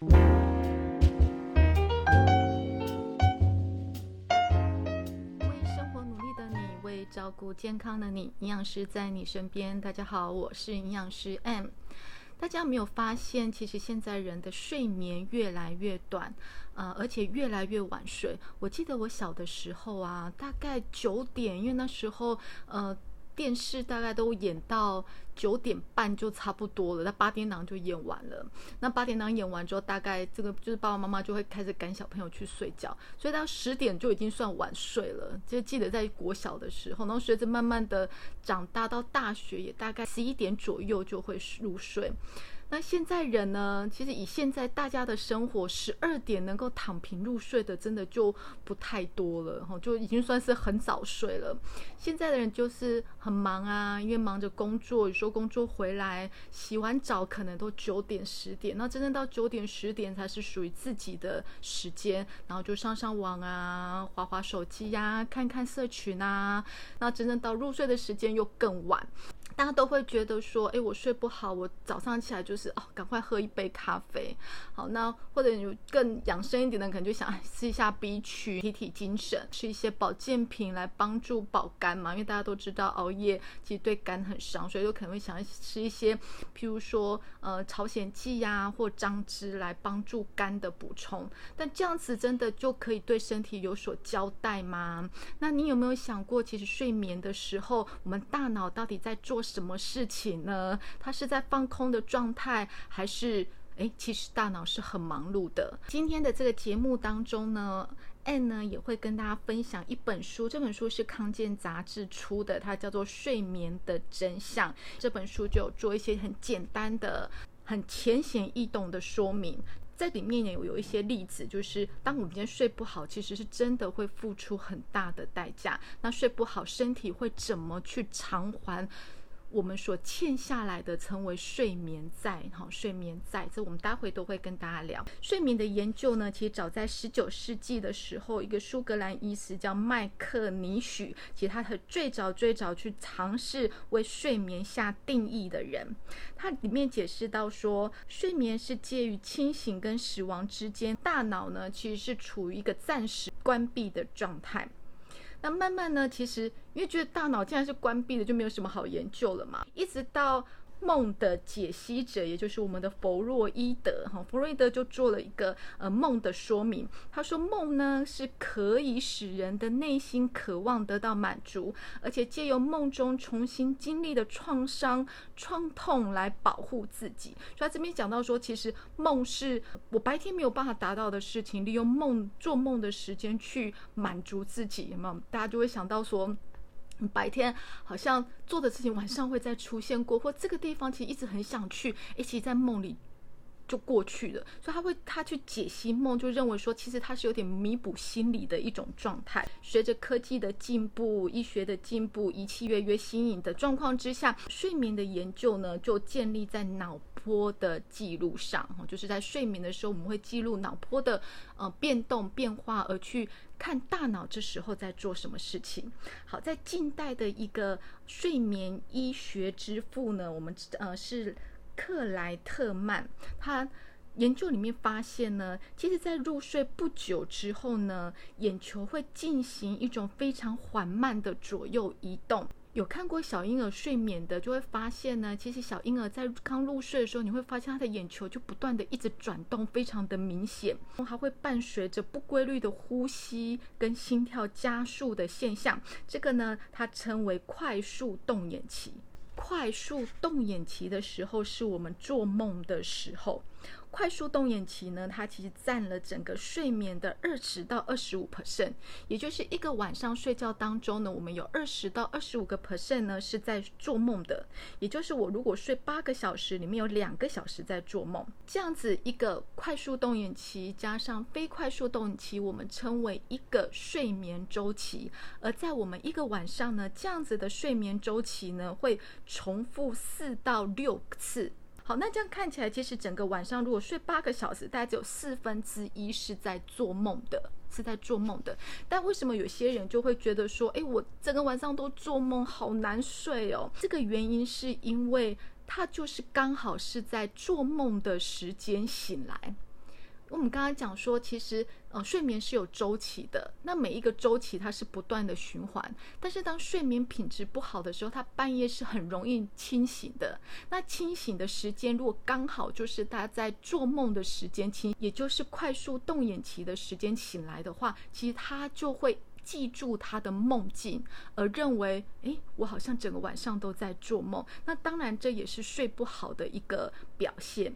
为生活努力的你，为照顾健康的你，营养师在你身边。大家好，我是营养师 M。大家有没有发现，其实现在人的睡眠越来越短，呃，而且越来越晚睡。我记得我小的时候啊，大概九点，因为那时候呃。电视大概都演到九点半就差不多了，那八点档就演完了。那八点档演完之后，大概这个就是爸爸妈妈就会开始赶小朋友去睡觉，所以到十点就已经算晚睡了。就记得在国小的时候，然后随着慢慢的长大到大学，也大概十一点左右就会入睡。那现在人呢？其实以现在大家的生活，十二点能够躺平入睡的，真的就不太多了哈，就已经算是很早睡了。现在的人就是很忙啊，因为忙着工作，有时候工作回来洗完澡可能都九点十点，那真正到九点十点才是属于自己的时间，然后就上上网啊，划划手机呀，看看社群啊，那真正到入睡的时间又更晚。大家都会觉得说，哎，我睡不好，我早上起来就是哦，赶快喝一杯咖啡。好，那或者有更养生一点的，可能就想 吃一下 B 群，提提精神，吃一些保健品来帮助保肝嘛。因为大家都知道熬夜其实对肝很伤，所以就可能会想要吃一些，譬如说呃朝鲜蓟呀或张汁来帮助肝的补充。但这样子真的就可以对身体有所交代吗？那你有没有想过，其实睡眠的时候，我们大脑到底在做？什么事情呢？他是在放空的状态，还是诶，其实大脑是很忙碌的。今天的这个节目当中呢 N 呢也会跟大家分享一本书，这本书是康健杂志出的，它叫做《睡眠的真相》。这本书就做一些很简单的、很浅显易懂的说明。在里面也有有一些例子，就是当我们今天睡不好，其实是真的会付出很大的代价。那睡不好，身体会怎么去偿还？我们所欠下来的称为睡眠债，哈，睡眠债，这我们待会都会跟大家聊。睡眠的研究呢，其实早在十九世纪的时候，一个苏格兰医师叫麦克尼许，其实他是最早最早去尝试为睡眠下定义的人，他里面解释到说，睡眠是介于清醒跟死亡之间，大脑呢其实是处于一个暂时关闭的状态。那慢慢呢，其实因为觉得大脑竟然是关闭的，就没有什么好研究了嘛，一直到。梦的解析者，也就是我们的弗洛伊德，哈，弗洛伊德就做了一个呃梦的说明。他说，梦呢是可以使人的内心渴望得到满足，而且借由梦中重新经历的创伤、创痛来保护自己。所以他这边讲到说，其实梦是我白天没有办法达到的事情，利用梦做梦的时间去满足自己，有没有？大家就会想到说。白天好像做的事情，晚上会再出现过，或这个地方其实一直很想去，一起在梦里就过去了。所以他会他去解析梦，就认为说，其实他是有点弥补心理的一种状态。随着科技的进步、医学的进步、仪器越越新颖的状况之下，睡眠的研究呢，就建立在脑波的记录上。就是在睡眠的时候，我们会记录脑波的呃变动变化，而去。看大脑这时候在做什么事情。好，在近代的一个睡眠医学之父呢，我们呃是克莱特曼，他研究里面发现呢，其实，在入睡不久之后呢，眼球会进行一种非常缓慢的左右移动。有看过小婴儿睡眠的，就会发现呢，其实小婴儿在刚入睡的时候，你会发现他的眼球就不断的一直转动，非常的明显，还会伴随着不规律的呼吸跟心跳加速的现象。这个呢，它称为快速动眼期。快速动眼期的时候，是我们做梦的时候。快速动眼期呢，它其实占了整个睡眠的二十到二十五 percent，也就是一个晚上睡觉当中呢，我们有二十到二十五个 percent 呢是在做梦的，也就是我如果睡八个小时，里面有两个小时在做梦。这样子一个快速动眼期加上非快速动眼期，我们称为一个睡眠周期。而在我们一个晚上呢，这样子的睡眠周期呢，会重复四到六次。好，那这样看起来，其实整个晚上如果睡八个小时，大概只有四分之一是在做梦的，是在做梦的。但为什么有些人就会觉得说，哎，我整个晚上都做梦，好难睡哦？这个原因是因为他就是刚好是在做梦的时间醒来。我们刚刚讲说，其实呃睡眠是有周期的，那每一个周期它是不断的循环。但是当睡眠品质不好的时候，它半夜是很容易清醒的。那清醒的时间如果刚好就是他在做梦的时间清，也就是快速动眼期的时间醒来的话，其实他就会记住他的梦境，而认为诶，我好像整个晚上都在做梦。那当然这也是睡不好的一个表现。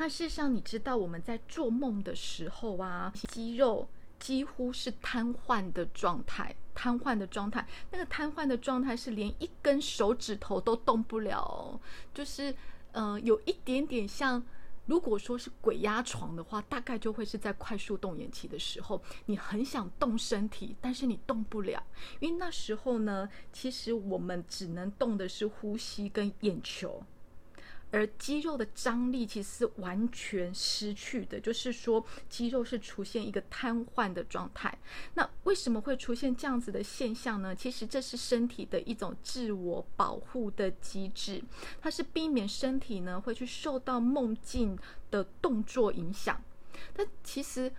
那事实上，你知道我们在做梦的时候啊，肌肉几乎是瘫痪的状态，瘫痪的状态。那个瘫痪的状态是连一根手指头都动不了，就是呃，有一点点像，如果说是鬼压床的话，大概就会是在快速动眼期的时候，你很想动身体，但是你动不了，因为那时候呢，其实我们只能动的是呼吸跟眼球。而肌肉的张力其实是完全失去的，就是说肌肉是出现一个瘫痪的状态。那为什么会出现这样子的现象呢？其实这是身体的一种自我保护的机制，它是避免身体呢会去受到梦境的动作影响。但其实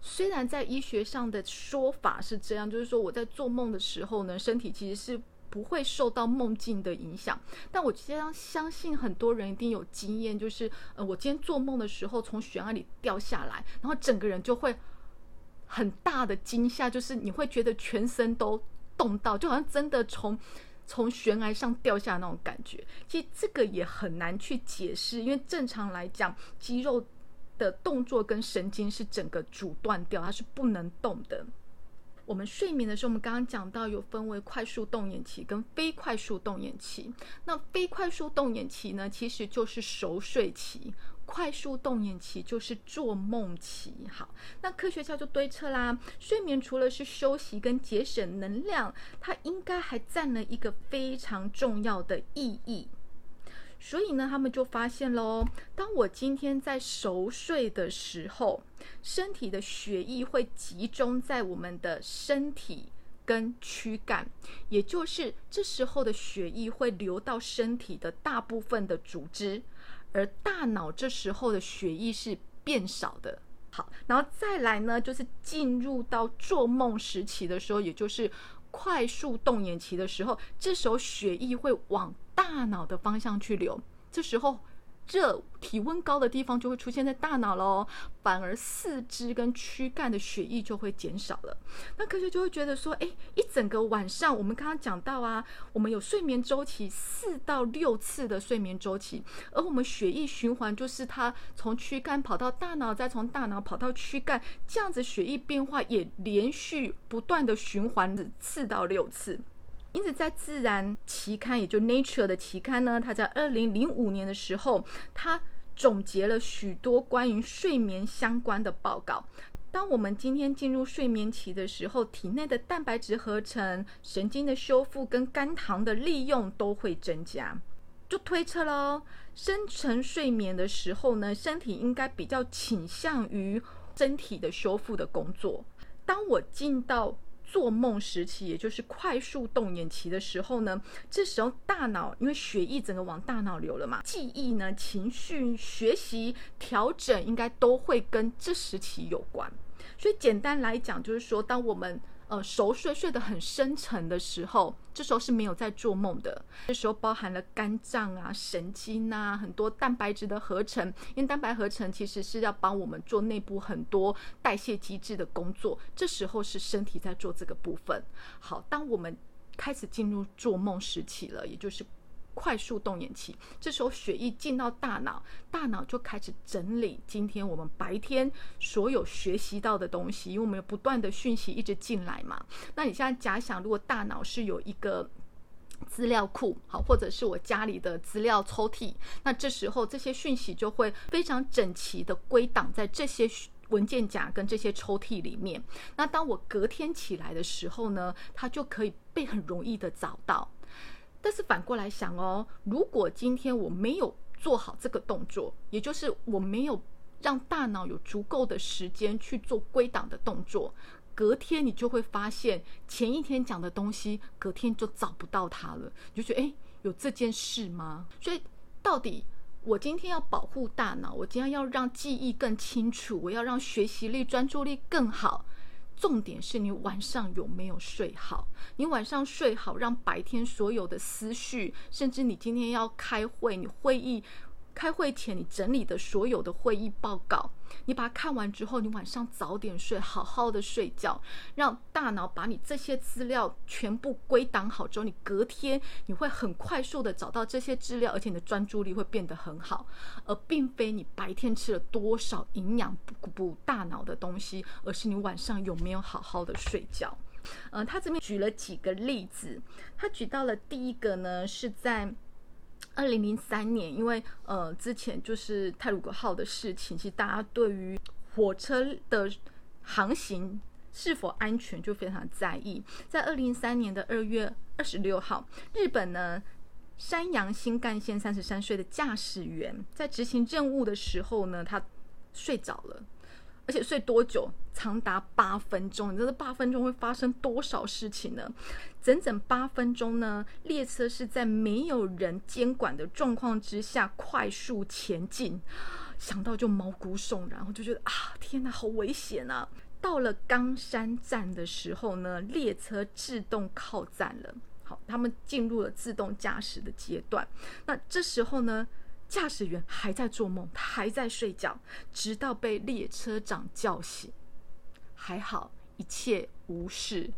虽然在医学上的说法是这样，就是说我在做梦的时候呢，身体其实是。不会受到梦境的影响，但我相相信很多人一定有经验，就是呃，我今天做梦的时候从悬崖里掉下来，然后整个人就会很大的惊吓，就是你会觉得全身都动到，就好像真的从从悬崖上掉下那种感觉。其实这个也很难去解释，因为正常来讲，肌肉的动作跟神经是整个阻断掉，它是不能动的。我们睡眠的时候，我们刚刚讲到有分为快速动眼期跟非快速动眼期。那非快速动眼期呢，其实就是熟睡期；快速动眼期就是做梦期。好，那科学家就推测啦，睡眠除了是休息跟节省能量，它应该还占了一个非常重要的意义。所以呢，他们就发现喽，当我今天在熟睡的时候，身体的血液会集中在我们的身体跟躯干，也就是这时候的血液会流到身体的大部分的组织，而大脑这时候的血液是变少的。好，然后再来呢，就是进入到做梦时期的时候，也就是快速动眼期的时候，这时候血液会往。大脑的方向去流，这时候热体温高的地方就会出现在大脑喽，反而四肢跟躯干的血液就会减少了。那科学就会觉得说，哎，一整个晚上，我们刚刚讲到啊，我们有睡眠周期四到六次的睡眠周期，而我们血液循环就是它从躯干跑到大脑，再从大脑跑到躯干，这样子血液变化也连续不断的循环四到六次。因此，在《自然》期刊，也就《Nature》的期刊呢，它在二零零五年的时候，它总结了许多关于睡眠相关的报告。当我们今天进入睡眠期的时候，体内的蛋白质合成、神经的修复跟肝糖的利用都会增加。就推测喽，深层睡眠的时候呢，身体应该比较倾向于身体的修复的工作。当我进到做梦时期，也就是快速动眼期的时候呢，这时候大脑因为血液整个往大脑流了嘛，记忆呢、情绪、学习、调整，应该都会跟这时期有关。所以简单来讲，就是说，当我们呃，熟睡睡得很深沉的时候，这时候是没有在做梦的。这时候包含了肝脏啊、神经呐，很多蛋白质的合成。因为蛋白合成其实是要帮我们做内部很多代谢机制的工作。这时候是身体在做这个部分。好，当我们开始进入做梦时期了，也就是。快速动眼期，这时候血液进到大脑，大脑就开始整理今天我们白天所有学习到的东西，因为我们有不断的讯息一直进来嘛。那你现在假想，如果大脑是有一个资料库，好，或者是我家里的资料抽屉，那这时候这些讯息就会非常整齐的归档在这些文件夹跟这些抽屉里面。那当我隔天起来的时候呢，它就可以被很容易的找到。但是反过来想哦，如果今天我没有做好这个动作，也就是我没有让大脑有足够的时间去做归档的动作，隔天你就会发现前一天讲的东西，隔天就找不到它了。你就觉得，诶，有这件事吗？所以到底我今天要保护大脑，我今天要让记忆更清楚，我要让学习力、专注力更好。重点是你晚上有没有睡好？你晚上睡好，让白天所有的思绪，甚至你今天要开会，你会议。开会前，你整理的所有的会议报告，你把它看完之后，你晚上早点睡，好好的睡觉，让大脑把你这些资料全部归档好之后，你隔天你会很快速的找到这些资料，而且你的专注力会变得很好，而并非你白天吃了多少营养补补大脑的东西，而是你晚上有没有好好的睡觉。嗯，他这边举了几个例子，他举到了第一个呢，是在。二零零三年，因为呃之前就是泰鲁格号的事情，其实大家对于火车的航行是否安全就非常在意。在二零零三年的二月二十六号，日本呢山阳新干线三十三岁的驾驶员在执行任务的时候呢，他睡着了。而且睡多久？长达八分钟。你知道这八分钟会发生多少事情呢？整整八分钟呢？列车是在没有人监管的状况之下快速前进，想到就毛骨悚然，我就觉得啊，天哪，好危险啊！到了冈山站的时候呢，列车自动靠站了。好，他们进入了自动驾驶的阶段。那这时候呢？驾驶员还在做梦，他还在睡觉，直到被列车长叫醒。还好一切无事，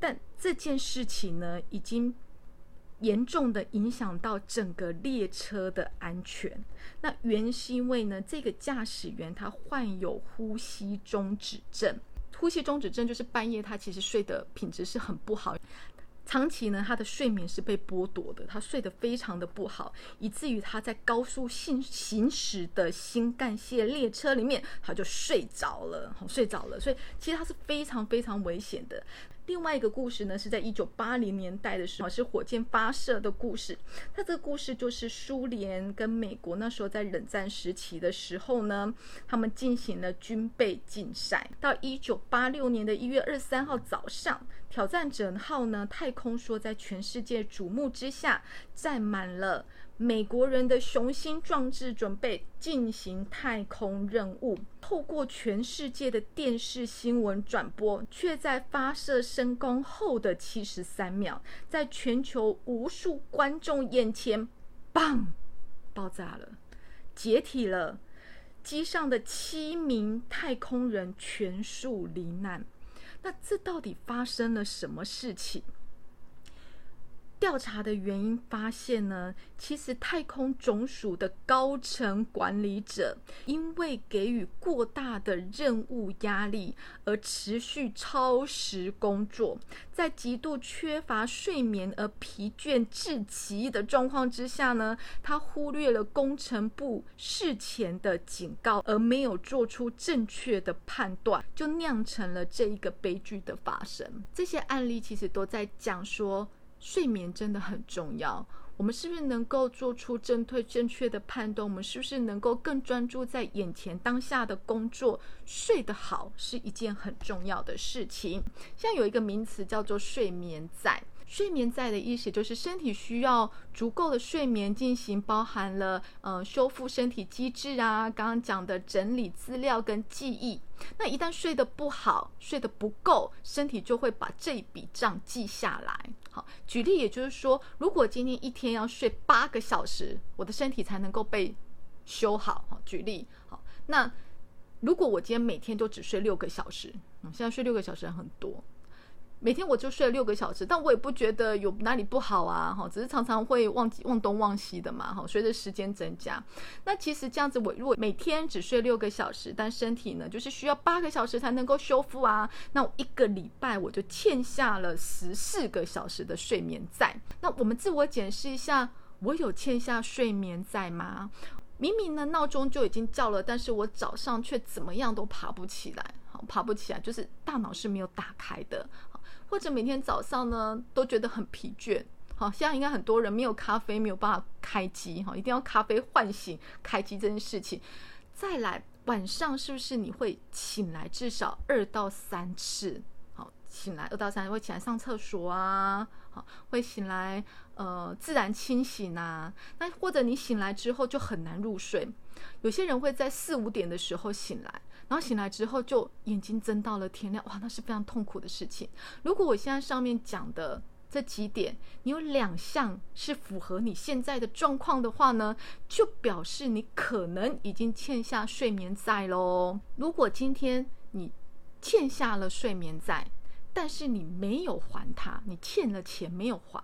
但这件事情呢，已经严重的影响到整个列车的安全。那原是因为呢，这个驾驶员他患有呼吸中止症。呼吸中止症就是半夜他其实睡的品质是很不好。长期呢，他的睡眠是被剥夺的，他睡得非常的不好，以至于他在高速行行驶的新干线列车里面，他就睡着了，睡着了。所以其实他是非常非常危险的。另外一个故事呢，是在一九八零年代的时候，是火箭发射的故事。它这个故事就是苏联跟美国那时候在冷战时期的时候呢，他们进行了军备竞赛。到一九八六年的一月二十三号早上，挑战者号呢太空梭在全世界瞩目之下，载满了。美国人的雄心壮志，准备进行太空任务，透过全世界的电视新闻转播，却在发射升空后的七十三秒，在全球无数观众眼前，棒，爆炸了，解体了，机上的七名太空人全数罹难。那这到底发生了什么事情？调查的原因发现呢，其实太空总署的高层管理者因为给予过大的任务压力而持续超时工作，在极度缺乏睡眠而疲倦至极的状况之下呢，他忽略了工程部事前的警告，而没有做出正确的判断，就酿成了这一个悲剧的发生。这些案例其实都在讲说。睡眠真的很重要。我们是不是能够做出正确、正确的判断？我们是不是能够更专注在眼前当下的工作？睡得好是一件很重要的事情。现在有一个名词叫做“睡眠债”。睡眠在的意思就是身体需要足够的睡眠进行，包含了呃修复身体机制啊，刚刚讲的整理资料跟记忆。那一旦睡得不好，睡得不够，身体就会把这一笔账记下来。好，举例，也就是说，如果今天一天要睡八个小时，我的身体才能够被修好。好，举例，好，那如果我今天每天都只睡六个小时，嗯，现在睡六个小时很多。每天我就睡了六个小时，但我也不觉得有哪里不好啊，哈，只是常常会忘记忘东忘西的嘛，哈，随着时间增加，那其实这样子，我如果每天只睡六个小时，但身体呢，就是需要八个小时才能够修复啊，那我一个礼拜我就欠下了十四个小时的睡眠债。那我们自我检视一下，我有欠下睡眠债吗？明明呢闹钟就已经叫了，但是我早上却怎么样都爬不起来，好，爬不起来，就是大脑是没有打开的。或者每天早上呢都觉得很疲倦，好，现在应该很多人没有咖啡没有办法开机，哈，一定要咖啡唤醒开机这件事情。再来晚上是不是你会醒来至少二到三次？好，醒来二到三次会起来上厕所啊，好，会醒来呃自然清醒啊。那或者你醒来之后就很难入睡，有些人会在四五点的时候醒来，然后醒来之后就眼睛睁到了天亮，哇，那是非常痛苦的事情。如果我现在上面讲的。这几点，你有两项是符合你现在的状况的话呢，就表示你可能已经欠下睡眠债喽。如果今天你欠下了睡眠债，但是你没有还他，你欠了钱没有还，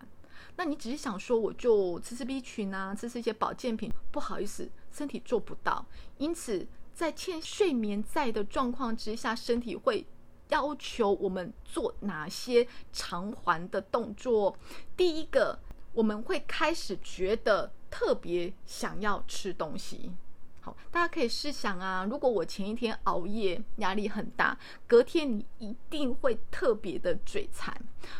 那你只是想说我就吃吃 B 群啊，吃吃一些保健品，不好意思，身体做不到。因此，在欠睡眠债的状况之下，身体会。要求我们做哪些偿还的动作？第一个，我们会开始觉得特别想要吃东西。大家可以试想啊，如果我前一天熬夜，压力很大，隔天你一定会特别的嘴馋，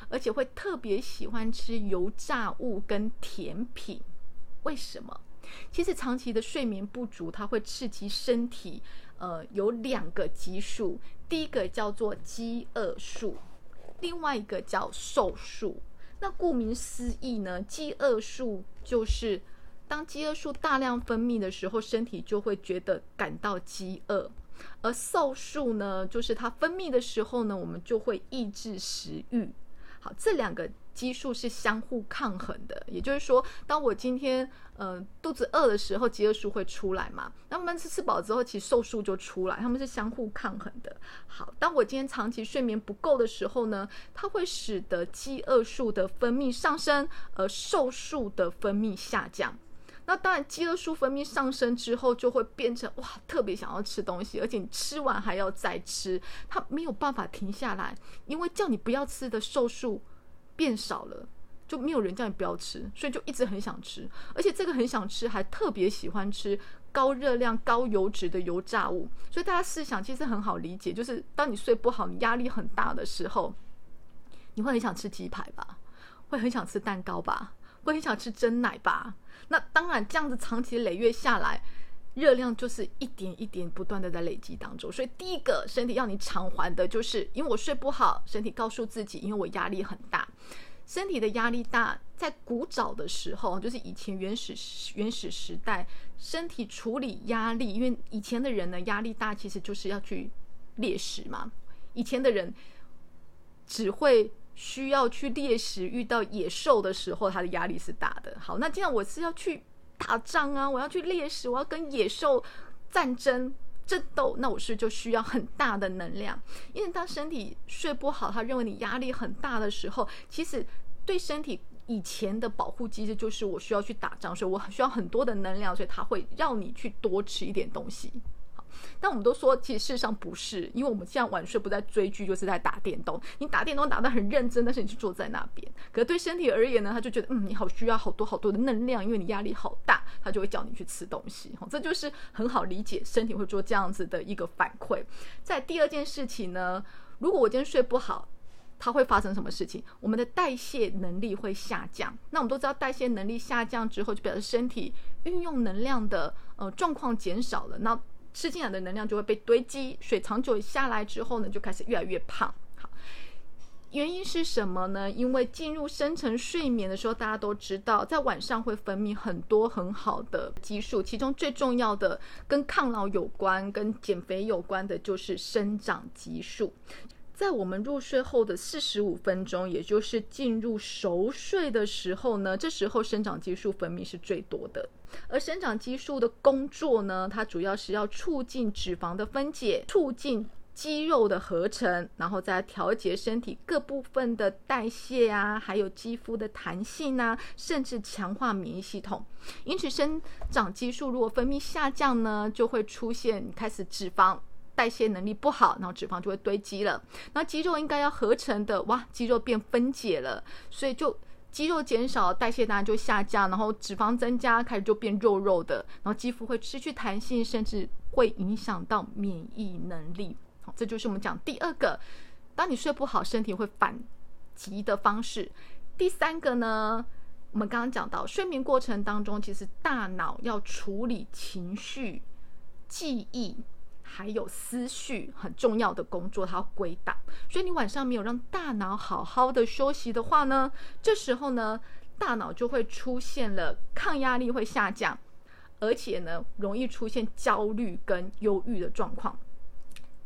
而且会特别喜欢吃油炸物跟甜品。为什么？其实长期的睡眠不足，它会刺激身体。呃，有两个激素，第一个叫做饥饿素，另外一个叫瘦素。那顾名思义呢，饥饿素就是当饥饿素大量分泌的时候，身体就会觉得感到饥饿；而瘦素呢，就是它分泌的时候呢，我们就会抑制食欲。好，这两个。激素是相互抗衡的，也就是说，当我今天呃肚子饿的时候，饥饿素会出来嘛？那慢慢吃吃饱之后，其实瘦素就出来，他们是相互抗衡的。好，当我今天长期睡眠不够的时候呢，它会使得饥饿素的分泌上升，而瘦素的分泌下降。那当然，饥饿素分泌上升之后，就会变成哇，特别想要吃东西，而且你吃完还要再吃，它没有办法停下来，因为叫你不要吃的瘦素。变少了，就没有人叫你不要吃，所以就一直很想吃，而且这个很想吃，还特别喜欢吃高热量、高油脂的油炸物。所以大家试想，其实很好理解，就是当你睡不好、你压力很大的时候，你会很想吃鸡排吧，会很想吃蛋糕吧，会很想吃蒸奶吧。那当然，这样子长期累月下来。热量就是一点一点不断的在累积当中，所以第一个身体要你偿还的就是，因为我睡不好，身体告诉自己，因为我压力很大，身体的压力大，在古早的时候，就是以前原始原始时代，身体处理压力，因为以前的人呢压力大，其实就是要去猎食嘛，以前的人只会需要去猎食，遇到野兽的时候，他的压力是大的。好，那既然我是要去。打仗啊！我要去猎食，我要跟野兽战争争斗，那我是就需要很大的能量。因为当身体睡不好，他认为你压力很大的时候，其实对身体以前的保护机制就是我需要去打仗，所以我需要很多的能量，所以他会让你去多吃一点东西。但我们都说，其实事实上不是，因为我们现在晚睡不在追剧，就是在打电动。你打电动打得很认真，但是你就坐在那边。可对身体而言呢，他就觉得，嗯，你好需要好多好多的能量，因为你压力好大，他就会叫你去吃东西。这就是很好理解，身体会做这样子的一个反馈。在第二件事情呢，如果我今天睡不好，它会发生什么事情？我们的代谢能力会下降。那我们都知道，代谢能力下降之后，就表示身体运用能量的呃状况减少了。那吃进来的能量就会被堆积，水长久下来之后呢，就开始越来越胖。好，原因是什么呢？因为进入深层睡眠的时候，大家都知道，在晚上会分泌很多很好的激素，其中最重要的跟抗老有关、跟减肥有关的就是生长激素。在我们入睡后的四十五分钟，也就是进入熟睡的时候呢，这时候生长激素分泌是最多的。而生长激素的工作呢，它主要是要促进脂肪的分解，促进肌肉的合成，然后再调节身体各部分的代谢啊，还有肌肤的弹性啊，甚至强化免疫系统。因此，生长激素如果分泌下降呢，就会出现开始脂肪。代谢能力不好，然后脂肪就会堆积了。那肌肉应该要合成的，哇，肌肉变分解了，所以就肌肉减少，代谢当然就下降，然后脂肪增加，开始就变肉肉的，然后肌肤会失去弹性，甚至会影响到免疫能力。好，这就是我们讲第二个，当你睡不好，身体会反击的方式。第三个呢，我们刚刚讲到睡眠过程当中，其实大脑要处理情绪、记忆。还有思绪很重要的工作，它要归档。所以你晚上没有让大脑好好的休息的话呢，这时候呢，大脑就会出现了抗压力会下降，而且呢，容易出现焦虑跟忧郁的状况。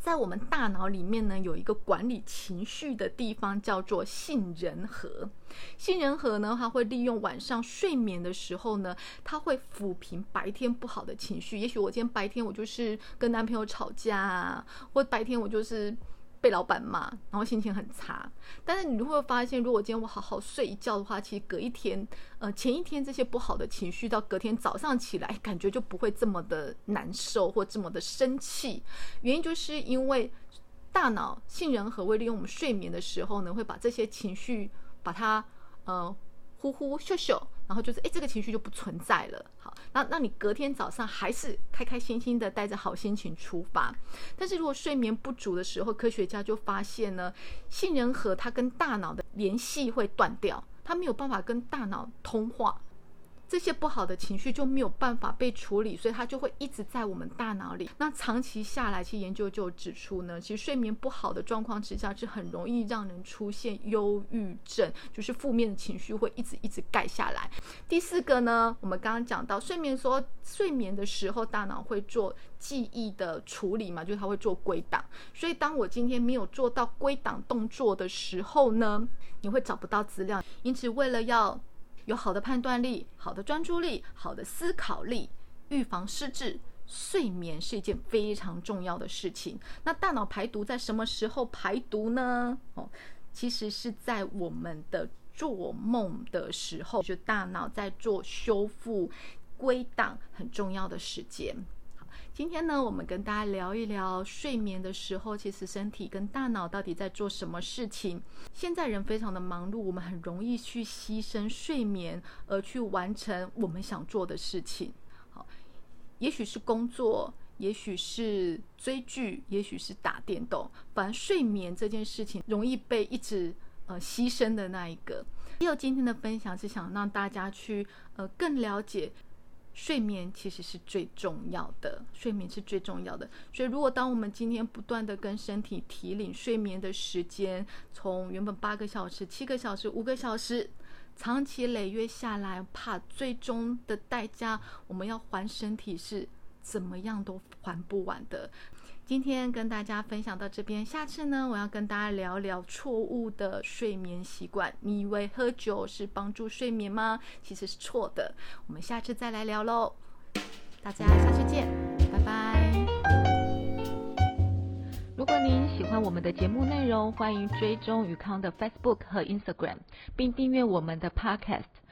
在我们大脑里面呢，有一个管理情绪的地方，叫做杏仁核。杏仁核呢，它会利用晚上睡眠的时候呢，它会抚平白天不好的情绪。也许我今天白天我就是跟男朋友吵架，或白天我就是。被老板骂，然后心情很差。但是你会发现，如果今天我好好睡一觉的话，其实隔一天，呃，前一天这些不好的情绪，到隔天早上起来，感觉就不会这么的难受或这么的生气。原因就是因为大脑杏仁核会利用我们睡眠的时候呢，会把这些情绪把它呃呼呼咻咻。然后就是，哎，这个情绪就不存在了。那那你隔天早上还是开开心心的，带着好心情出发。但是如果睡眠不足的时候，科学家就发现呢，杏仁核它跟大脑的联系会断掉，它没有办法跟大脑通话。这些不好的情绪就没有办法被处理，所以它就会一直在我们大脑里。那长期下来，其实研究就指出呢，其实睡眠不好的状况之下，是很容易让人出现忧郁症，就是负面的情绪会一直一直盖下来。第四个呢，我们刚刚讲到睡眠说，睡眠的时候大脑会做记忆的处理嘛，就是它会做归档。所以当我今天没有做到归档动作的时候呢，你会找不到资料。因此，为了要有好的判断力、好的专注力、好的思考力，预防失智，睡眠是一件非常重要的事情。那大脑排毒在什么时候排毒呢？哦，其实是在我们的做梦的时候，就大脑在做修复、归档很重要的时间。今天呢，我们跟大家聊一聊睡眠的时候，其实身体跟大脑到底在做什么事情。现在人非常的忙碌，我们很容易去牺牲睡眠而去完成我们想做的事情。好，也许是工作，也许是追剧，也许是打电动，反正睡眠这件事情容易被一直呃牺牲的那一个。还有今天的分享是想让大家去呃更了解。睡眠其实是最重要的，睡眠是最重要的。所以，如果当我们今天不断的跟身体提领睡眠的时间，从原本八个小时、七个小时、五个小时，长期累月下来，怕最终的代价，我们要还身体是怎么样都还不完的。今天跟大家分享到这边，下次呢，我要跟大家聊聊错误的睡眠习惯。你以为喝酒是帮助睡眠吗？其实是错的。我们下次再来聊喽，大家下次见，拜拜。如果您喜欢我们的节目内容，欢迎追踪宇康的 Facebook 和 Instagram，并订阅我们的 Podcast。